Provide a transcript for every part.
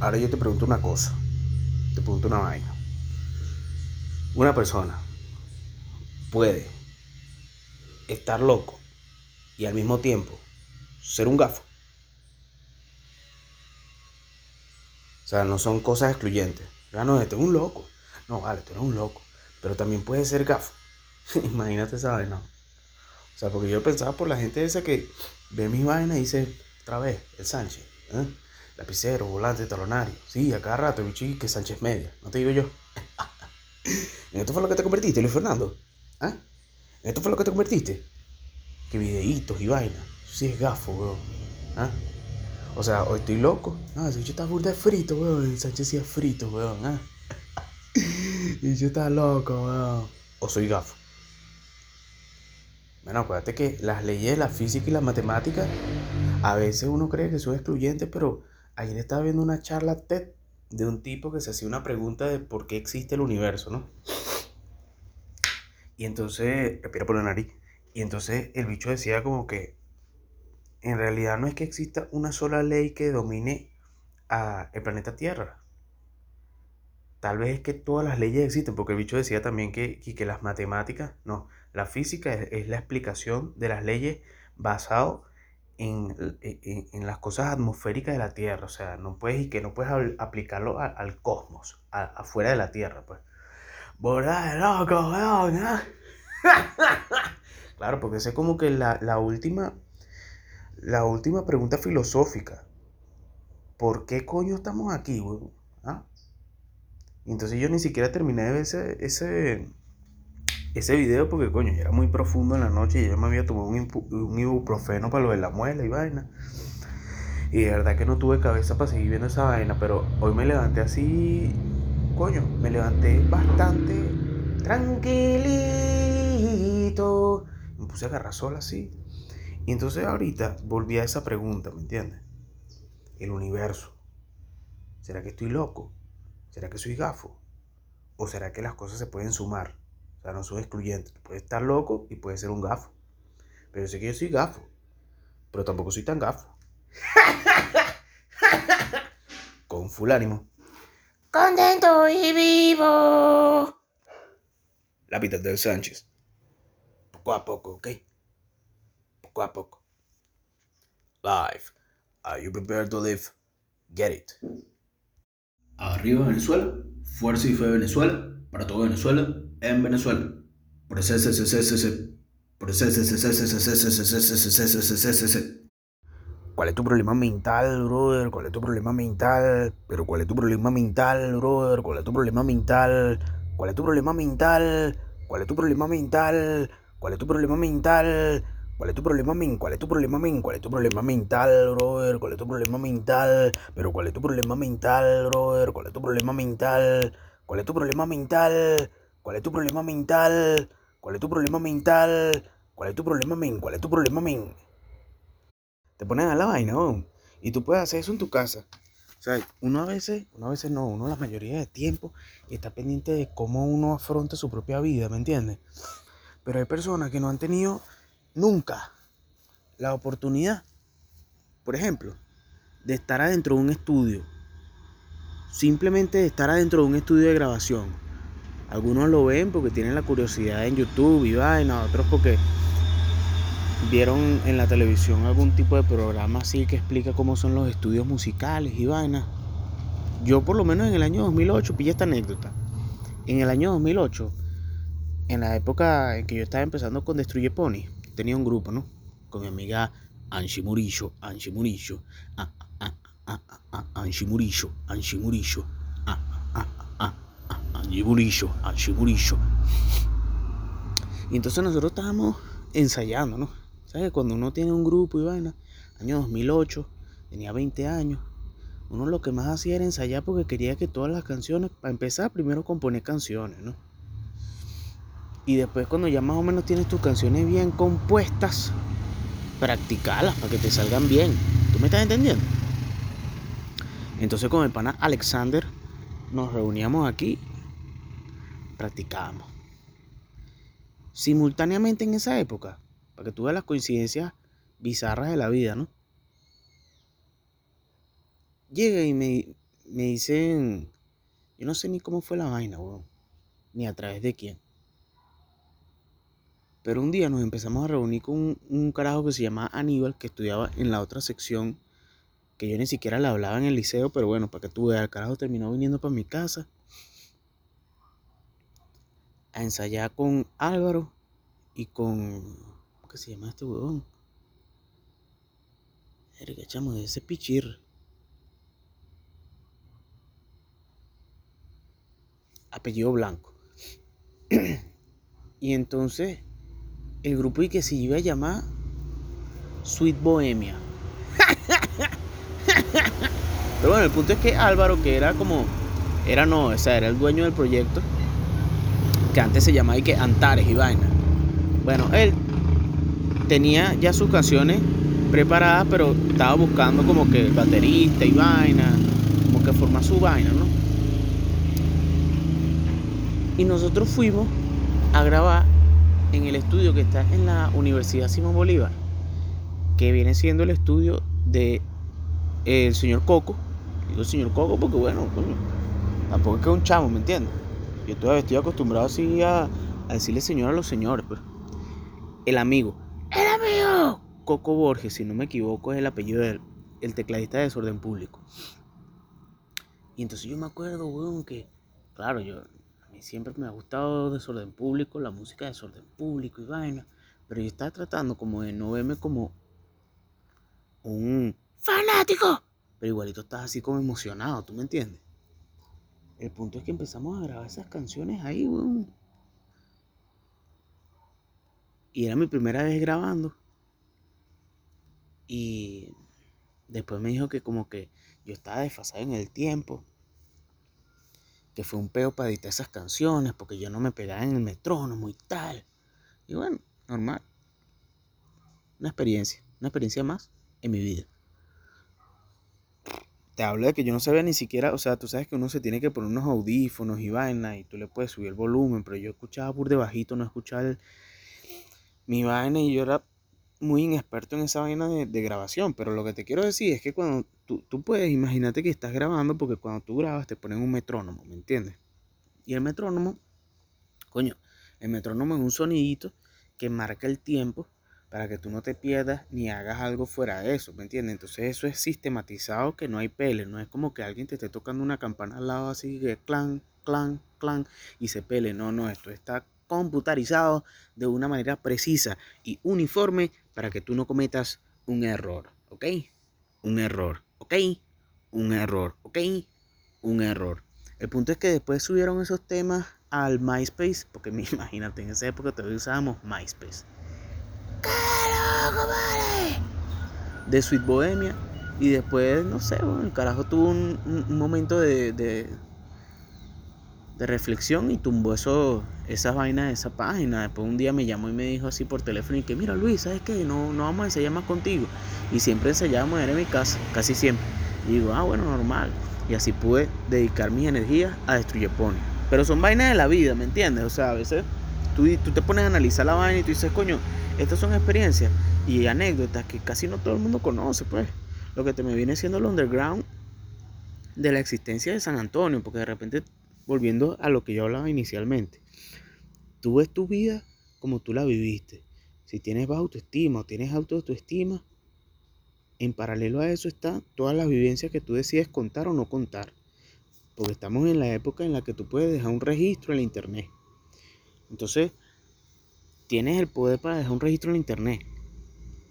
ahora yo te pregunto una cosa. Te pregunto una vaina. Una persona puede estar loco y al mismo tiempo ser un gafo. O sea, no son cosas excluyentes. Ya no, este es un loco. No, vale, tú eres un loco. Pero también puede ser gafo. Imagínate esa vaina. O sea, porque yo pensaba por la gente esa que ve mis vainas y dice, otra vez, el Sánchez. ¿eh? Lapicero, volante, talonario. Sí, a cada rato, bicho, que Sánchez media. No te digo yo. ¿En esto fue lo que te convertiste, Luis Fernando? ¿Ah? ¿En esto fue lo que te convertiste? Que videitos y vainas. Sí es gafo, weón. ¿Ah? O sea, hoy estoy loco. Ah, si yo está burda frito, weón. Sánchez sí es frito, weón. ¿ah? y yo está loco, weón. O soy gafo. Bueno, acuérdate que las leyes la física y la matemática, a veces uno cree que son excluyentes, pero ayer estaba viendo una charla TED de un tipo que se hacía una pregunta de por qué existe el universo, ¿no? Y entonces, respira por la nariz. Y entonces el bicho decía como que en realidad no es que exista una sola ley que domine a el planeta Tierra. Tal vez es que todas las leyes existen, porque el bicho decía también que, que, las matemáticas, no, la física es, la explicación de las leyes basado en, en, las cosas atmosféricas de la Tierra. O sea, no puedes y que no puedes aplicarlo al cosmos, afuera de la Tierra, pues. Borda de loco, weón, claro, porque esa es como que la, la última. La última pregunta filosófica. ¿Por qué coño estamos aquí, weón? ¿Ah? Entonces yo ni siquiera terminé de ver ese, ese, ese video porque, coño, era muy profundo en la noche y yo me había tomado un, un ibuprofeno para lo de la muela y vaina. Y de verdad que no tuve cabeza para seguir viendo esa vaina, pero hoy me levanté así, coño, me levanté bastante tranquilito. Me puse a agarrar sol así. Y entonces ahorita volví a esa pregunta, ¿me entiendes? El universo. ¿Será que estoy loco? ¿Será que soy gafo? ¿O será que las cosas se pueden sumar? O sea, no son excluyentes. Puede estar loco y puede ser un gafo. Pero yo sé que yo soy gafo. Pero tampoco soy tan gafo. Con full ánimo. Contento y vivo. La vida del Sánchez. Poco a poco, ¿ok? Poco a poco. Life. Are you prepared to live? Get it. Arriba Venezuela, fuerza y fe Venezuela, para todo Venezuela, en Venezuela. ¿Cuál es tu problema mental, brother? ¿Cuál es tu problema mental? Pero ¿cuál es tu problema mental, brother? ¿Cuál es tu problema mental? ¿Cuál es tu problema mental? ¿Cuál es tu problema mental? ¿Cuál es tu problema mental? ¿Cuál es tu problema men? ¿Cuál es tu problema men? ¿Cuál es tu problema mental, brother? ¿Cuál es tu problema mental? Pero ¿cuál es tu problema mental, brother? ¿Cuál es tu problema mental? ¿Cuál es tu problema mental? ¿Cuál es tu problema mental? ¿Cuál es tu problema mental? ¿Cuál es tu problema mental? ¿Cuál es tu problema mental? Te pones a la vaina, ¿no? Y tú puedes hacer eso en tu casa. O sea, uno a veces, uno a veces no, uno la mayoría de tiempo está pendiente de cómo uno afronta su propia vida, ¿me entiendes? Pero hay personas que no han tenido nunca la oportunidad, por ejemplo, de estar adentro de un estudio. Simplemente de estar adentro de un estudio de grabación. Algunos lo ven porque tienen la curiosidad en YouTube y vaina, otros porque vieron en la televisión algún tipo de programa así que explica cómo son los estudios musicales y vaina. Yo por lo menos en el año 2008 pillé esta anécdota. En el año 2008, en la época en que yo estaba empezando con Destruye Pony, tenía un grupo, ¿no? Con mi amiga Angie Murillo, Angie Murillo, ah, ah, ah, ah, Angie Murillo, Angie Murillo, Angie Murillo. Y entonces nosotros estábamos ensayando, ¿no? ¿Sabes? Cuando uno tiene un grupo y vaina, año 2008, tenía 20 años, uno lo que más hacía era ensayar porque quería que todas las canciones, para empezar, primero componer canciones, ¿no? Y después cuando ya más o menos tienes tus canciones bien compuestas, practicalas para que te salgan bien. ¿Tú me estás entendiendo? Entonces con el pana Alexander nos reuníamos aquí, practicábamos. Simultáneamente en esa época, para que tú veas las coincidencias bizarras de la vida, ¿no? Llega y me, me dicen, yo no sé ni cómo fue la vaina, weón, ni a través de quién. Pero un día nos empezamos a reunir con un, carajo que se llamaba Aníbal, que estudiaba en la otra sección, que yo ni siquiera le hablaba en el liceo, pero bueno, para que tú veas, el carajo terminó viniendo para mi casa a ensayar con Álvaro y con. ¿Cómo se llama este huevón? Erika, chamo, de ese pichir. Apellido blanco. y entonces el grupo y que se iba a llamar Sweet Bohemia. Pero bueno, el punto es que Álvaro, que era como, era no, o sea, era el dueño del proyecto, que antes se llamaba y que Antares y vaina. Bueno, él tenía ya sus canciones preparadas, pero estaba buscando como que baterista y vaina, como que forma su vaina, ¿no? Y nosotros fuimos a grabar en el estudio que está en la Universidad Simón Bolívar, que viene siendo el estudio de el señor Coco. Digo señor Coco porque bueno, tampoco es que es un chamo, ¿me entiendes? Yo todavía estoy acostumbrado así a, decirle señor a los señores, pero pues. el amigo, el amigo Coco Borges, si no me equivoco, es el apellido del el tecladista de desorden público. Y entonces yo me acuerdo, weón, que, claro, yo siempre me ha gustado desorden público, la música de desorden público y vaina. Pero yo estaba tratando como de no verme como un fanático. Pero igualito estás así como emocionado, ¿tú me entiendes? El punto es que empezamos a grabar esas canciones ahí, weón. Y era mi primera vez grabando. Y después me dijo que como que yo estaba desfasado en el tiempo que fue un peo para editar esas canciones, porque yo no me pegaba en el metrónomo y tal. Y bueno, normal. Una experiencia, una experiencia más en mi vida. Te hablo de que yo no sabía ni siquiera, o sea, tú sabes que uno se tiene que poner unos audífonos y vaina y tú le puedes subir el volumen, pero yo escuchaba por debajito, no escuchaba mi vaina y yo era muy inexperto en esa vaina de, de, grabación, pero lo que te quiero decir es que cuando tú, tú puedes, imagínate que estás grabando, porque cuando tú grabas te ponen un metrónomo, ¿me entiendes? Y el metrónomo, coño, el metrónomo es un sonidito que marca el tiempo para que tú no te pierdas ni hagas algo fuera de eso, ¿me entiendes? Entonces eso es sistematizado, que no hay pele, no es como que alguien te esté tocando una campana al lado así, que clan, clan, clan, y se pele, no, no, esto está computarizado de una manera precisa y uniforme para que tú no cometas un error, ¿ok? Un error, ¿ok? Un error, ¿ok? Un error. El punto es que después subieron esos temas al MySpace, porque imagínate, en esa época todavía usábamos MySpace. De Sweet Bohemia. Y después, no sé, bueno, el carajo tuvo un, momento de de reflexión y tumbó eso, esas vainas de esa página. Después un día me llamó y me dijo así por teléfono y que mira Luis, ¿sabes qué? No, no vamos a ensayar más contigo. Y siempre ensayábamos en mi casa, casi siempre. Y digo, ah, bueno, normal. Y así pude dedicar mis energías a destruir Pony. Pero son vainas de la vida, ¿me entiendes? O sea, a veces tú, te pones a analizar la vaina y tú dices, coño, estas son experiencias y anécdotas que casi no todo el mundo conoce, pues. Lo que te me viene siendo el underground de la existencia de San Antonio, porque de repente volviendo a lo que yo hablaba inicialmente, tú ves tu vida como tú la viviste. Si tienes baja autoestima o tienes alta autoestima, en paralelo a eso están todas las vivencias que tú decides contar o no contar. Porque estamos en la época en la que tú puedes dejar un registro en la internet. Entonces, tienes el poder para dejar un registro en internet.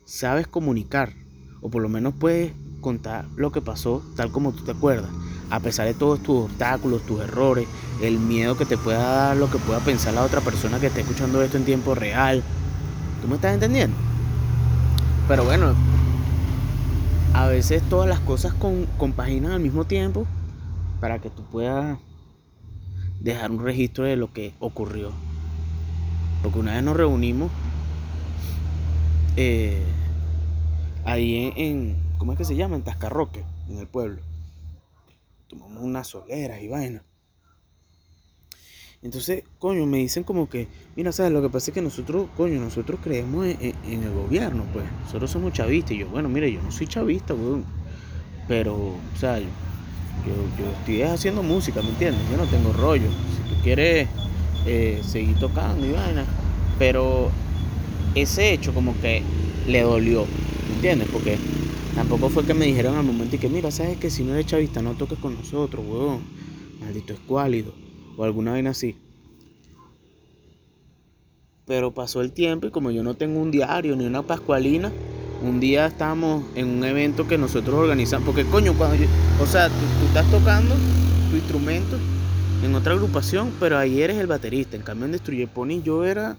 Sabes comunicar. O por lo menos puedes contar lo que pasó tal como tú te acuerdas a pesar de todos tus obstáculos, tus errores, el miedo que te pueda dar lo que pueda pensar la otra persona que esté escuchando esto en tiempo real. ¿Tú me estás entendiendo? Pero bueno, a veces todas las cosas con, compaginan al mismo tiempo para que tú puedas dejar un registro de lo que ocurrió. Porque una vez nos reunimos eh, ahí en, ¿cómo es que se llama? En Tascarroque, en el pueblo tomamos unas soleras y vaina. Entonces, coño, me dicen como que, mira, ¿sabes? Lo que pasa es que nosotros, coño, nosotros creemos en, el gobierno, pues. Nosotros somos chavistas. Y yo, bueno, mire, yo no soy chavista, weón. Pero, o sea, Yo, yo estoy haciendo música, ¿me entiendes? Yo no tengo rollo. Si tú quieres eh, seguir tocando y vaina. Pero ese hecho como que le dolió, ¿me entiendes? Porque tampoco fue que me dijeron al momento y que, mira, sabes que si no eres chavista no toques con nosotros, huevón. Maldito escuálido. O alguna vaina así. Pero pasó el tiempo y como yo no tengo un diario ni una pascualina, un día estábamos en un evento que nosotros organizamos. Porque coño, cuando yo, o sea, tú estás tocando tu instrumento en otra agrupación, pero ahí eres el baterista. En cambio en Destruye Pony yo era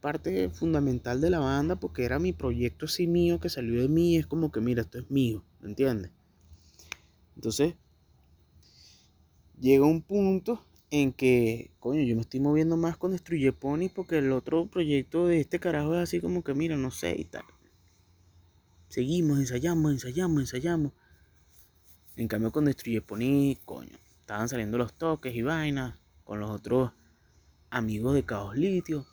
parte fundamental de la banda porque era mi proyecto así mío que salió de mí. Es como que, mira, esto es mío, ¿me entiendes? Entonces, llega un punto en que, coño, yo me estoy moviendo más con Destruye Pony porque el otro proyecto de este carajo es así como que, mira, no sé y tal. Seguimos, ensayamos, ensayamos, ensayamos. En cambio con Destruye Pony, coño, estaban saliendo los toques y vainas con los otros amigos de Caos Litio.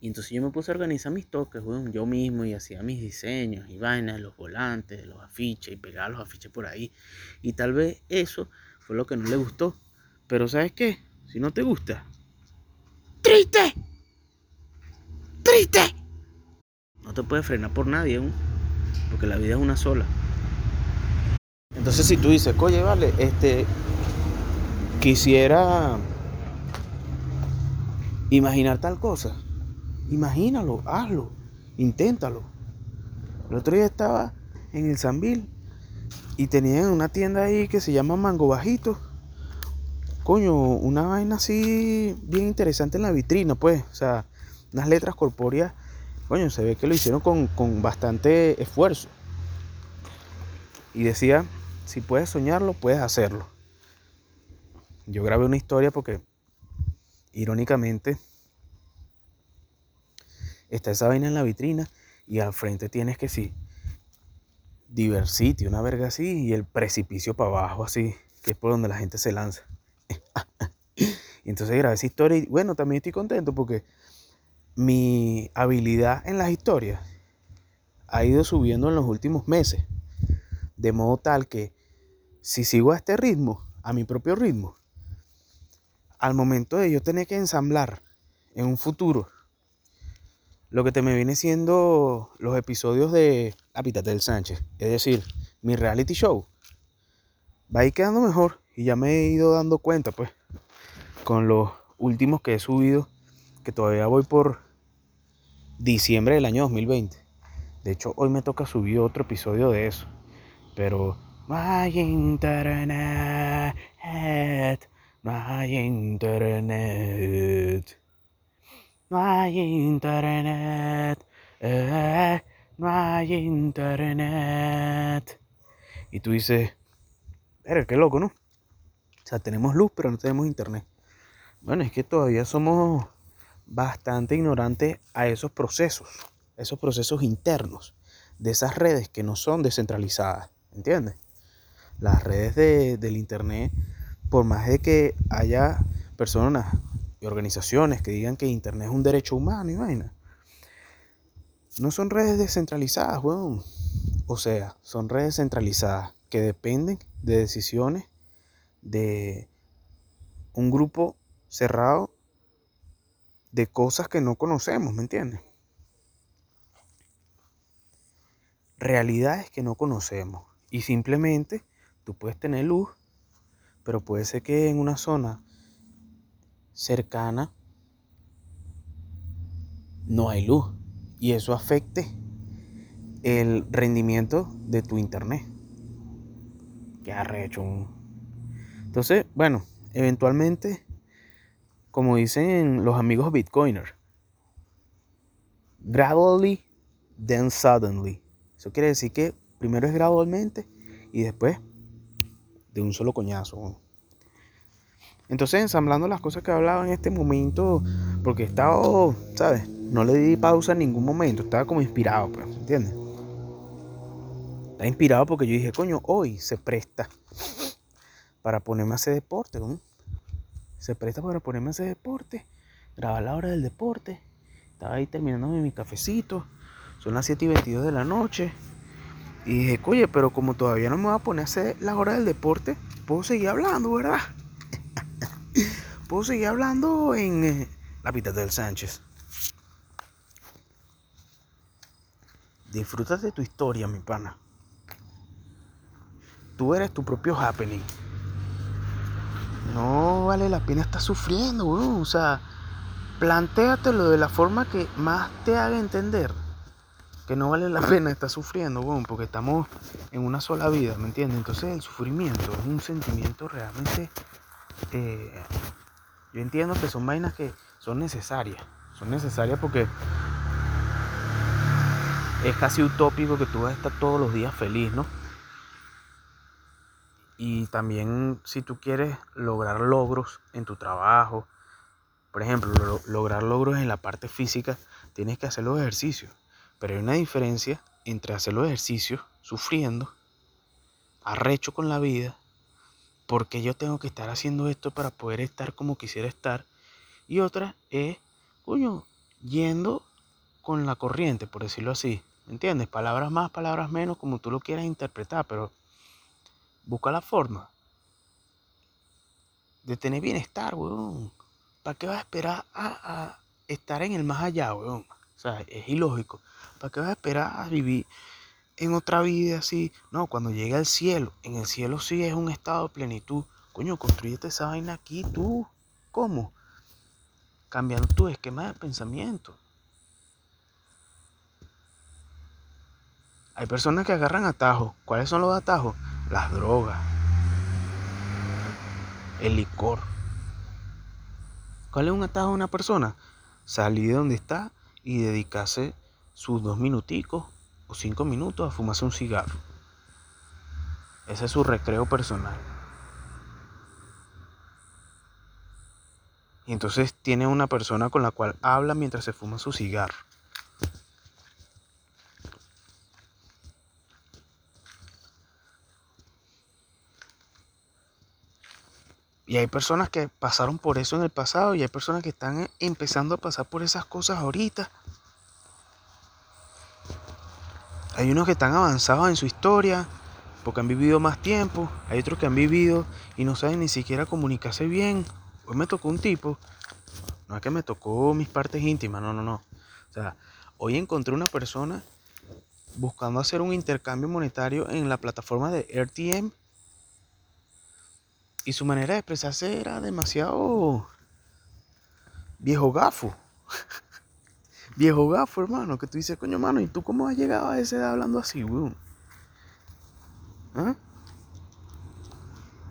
Y entonces yo me puse a organizar mis toques, weón, yo mismo y hacía mis diseños y vainas, los volantes, los afiches y pegaba los afiches por ahí. Y tal vez eso fue lo que no le gustó. Pero ¿sabes qué? Si no te gusta, triste, triste. No te puedes frenar por nadie, weón, porque la vida es una sola. Entonces si tú dices, oye, vale, este, quisiera imaginar tal cosa Imagínalo, hazlo, inténtalo. El otro día estaba en el Sambil y tenían una tienda ahí que se llama Mango Bajito. Coño, una vaina así bien interesante en la vitrina, pues. O sea, unas letras corpóreas. Coño, se ve que lo hicieron con, con bastante esfuerzo. Y decía, si puedes soñarlo, puedes hacerlo. Yo grabé una historia porque, irónicamente, está esa vaina en la vitrina y al frente tienes que sí, Diversity, una verga así, y el precipicio para abajo así, que es por donde la gente se lanza. entonces grabé esa historia y bueno, también estoy contento porque mi habilidad en las historias ha ido subiendo en los últimos meses. De modo tal que si sigo a este ritmo, a mi propio ritmo, al momento de yo tener que ensamblar en un futuro lo que te me viene siendo los episodios de Hábitate del Sánchez, es decir, mi reality show, va a ir quedando mejor y ya me he ido dando cuenta, pues, con los últimos que he subido, que todavía voy por diciembre del año 2020. De hecho, hoy me toca subir otro episodio de eso, pero no hay internet, no hay internet. Eh, no hay internet. Y tú dices, pero qué loco, ¿no? O sea, tenemos luz, pero no tenemos internet. Bueno, es que todavía somos bastante ignorantes a esos procesos, esos procesos internos de esas redes que no son descentralizadas, ¿entiendes? Las redes de, del internet, por más de que haya personas y organizaciones que digan que Internet es un derecho humano y vaina. No son redes descentralizadas, weón. O sea, son redes centralizadas que dependen de decisiones de un grupo cerrado de cosas que no conocemos, ¿me entiendes? Realidades que no conocemos. Y simplemente tú puedes tener luz, pero puede ser que en una zona cercana no hay luz y eso afecte el rendimiento de tu internet. Qué arrecho. Entonces, bueno, eventualmente, como dicen los amigos Bitcoiners, gradually, then suddenly. Eso quiere decir que primero es gradualmente y después de un solo coñazo. Entonces, ensamblando las cosas que hablaba en este momento, porque estaba, ¿sabes? No le di pausa en ningún momento, estaba como inspirado, pues, ¿entiendes? Estaba inspirado porque yo dije, coño, hoy se presta para ponerme a hacer deporte. Se presta para ponerme a hacer deporte, grabar la hora del deporte. Estaba ahí terminándome mi cafecito, son las 7 y 22 de la noche. Y dije, oye, pero como todavía no me voy a poner a hacer la hora del deporte, puedo seguir hablando, ¿verdad? puedo seguir hablando en eh, la pita del Sánchez. Disfruta de tu historia, mi pana. Tú eres tu propio happening. No vale la pena estar sufriendo, weón. O sea, plantéatelo de la forma que más te haga entender que no vale la pena estar sufriendo, weón, porque estamos en una sola vida, ¿me entiendes? Entonces el sufrimiento es un sentimiento realmente... Eh, yo entiendo que son vainas que son necesarias. Son necesarias porque es casi utópico que tú vas a estar todos los días feliz, ¿no? Y también si tú quieres lograr logros en tu trabajo, por ejemplo, lograr logros en la parte física, tienes que hacer los ejercicios. Pero hay una diferencia entre hacer los ejercicios sufriendo, arrecho con la vida, porque yo tengo que estar haciendo esto para poder estar como quisiera estar, y otra es, coño, yendo con la corriente, por decirlo así. ¿Me entiendes? Palabras más, palabras menos, como tú lo quieras interpretar, pero busca la forma de tener bienestar, weón. ¿Para qué vas a esperar a, estar en el más allá, weón? O sea, es ilógico. ¿Para qué vas a esperar a vivir en otra vida así? No, cuando llegue al cielo, en el cielo sí es un estado de plenitud. Coño, construyete esa vaina aquí tú. ¿Cómo? Cambiando tu esquema de pensamiento. Hay personas que agarran atajos. ¿Cuáles son los atajos? Las drogas. El licor. ¿Cuál es un atajo a una persona? Salir de donde está y dedicarse sus dos minuticos o cinco minutos a fumarse un cigarro. Ese es su recreo personal. Y entonces tiene una persona con la cual habla mientras se fuma su cigarro. Y hay personas que pasaron por eso en el pasado y hay personas que están empezando a pasar por esas cosas ahorita. Hay unos que están avanzados en su historia porque han vivido más tiempo. Hay otros que han vivido y no saben ni siquiera comunicarse bien. Hoy me tocó un tipo. No es que me tocó mis partes íntimas, no, no, no. O sea, hoy encontré una persona buscando hacer un intercambio monetario en la plataforma de RTM y su manera de expresarse era demasiado viejo gafo. viejo gafo, hermano. Que tú dices, coño, hermano, ¿y tú cómo has llegado a esa edad hablando así, weón? ¿Ah?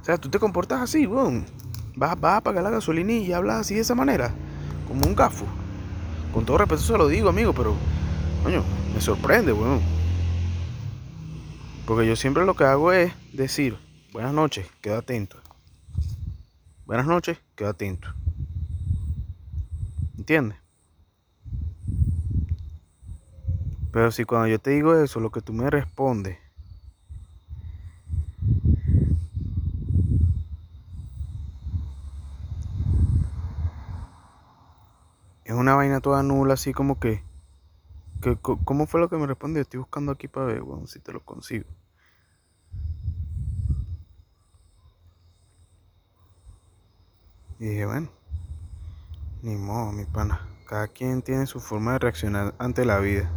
O sea, tú te comportas así, weón. Vas, vas a pagar la gasolina y hablas así de esa manera. Como un gafo. Con todo respeto se lo digo, amigo, pero, coño, me sorprende, weón. Porque yo siempre lo que hago es decir, buenas noches, queda atento. Buenas noches, queda atento. ¿Entiendes? Pero si cuando yo te digo eso, lo que tú me respondes es una vaina toda nula, así como que, que ¿cómo fue lo que me respondió? Estoy buscando aquí para ver, bueno, si te lo consigo. Y dije, bueno, ni modo, mi pana. Cada quien tiene su forma de reaccionar ante la vida.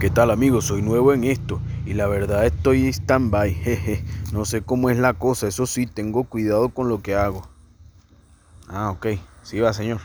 ¿Qué tal amigos? Soy nuevo en esto y la verdad estoy stand-by, jeje. No sé cómo es la cosa, eso sí, tengo cuidado con lo que hago. Ah, ok, sí va señor.